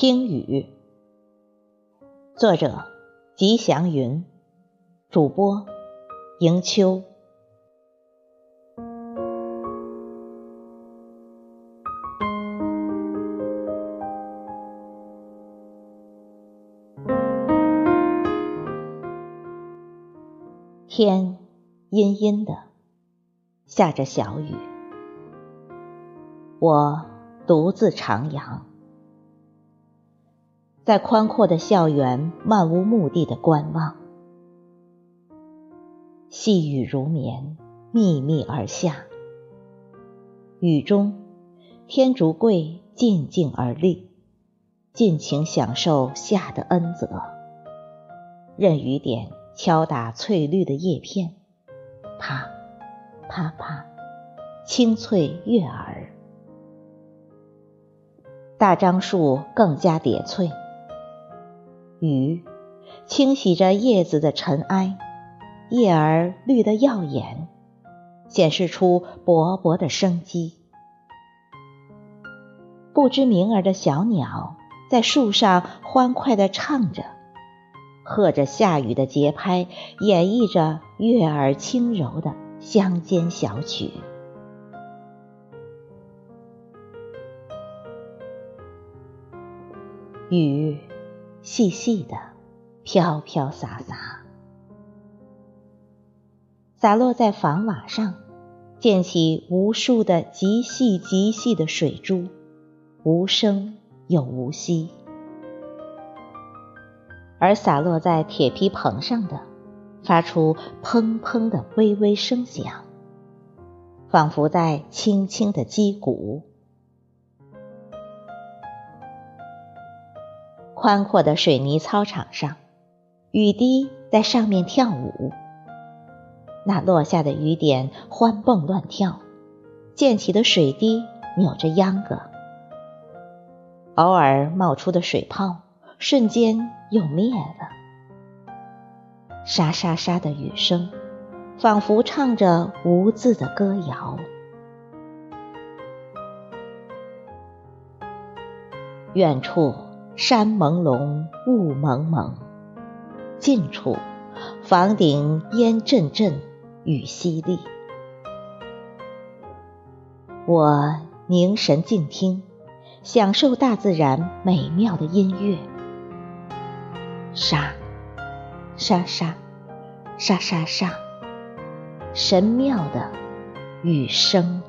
听雨，作者吉祥云，主播迎秋。天阴阴的，下着小雨，我独自徜徉。在宽阔的校园，漫无目的的观望。细雨如绵，密密而下。雨中，天竺桂静静而立，尽情享受夏的恩泽。任雨点敲打翠绿的叶片，啪，啪啪，清脆悦耳。大樟树更加叠翠。雨清洗着叶子的尘埃，叶儿绿得耀眼，显示出勃勃的生机。不知名儿的小鸟在树上欢快地唱着，和着下雨的节拍，演绎着悦耳轻柔的乡间小曲。雨。细细的，飘飘洒洒，洒落在房瓦上，溅起无数的极细极细的水珠，无声又无息；而洒落在铁皮棚上的，发出砰砰的微微声响，仿佛在轻轻的击鼓。宽阔的水泥操场上，雨滴在上面跳舞。那落下的雨点欢蹦乱跳，溅起的水滴扭着秧歌。偶尔冒出的水泡，瞬间又灭了。沙沙沙的雨声，仿佛唱着无字的歌谣。远处。山朦胧，雾蒙蒙；近处，房顶烟阵阵，雨淅沥。我凝神静听，享受大自然美妙的音乐。沙，沙沙，沙沙沙，神妙的雨声。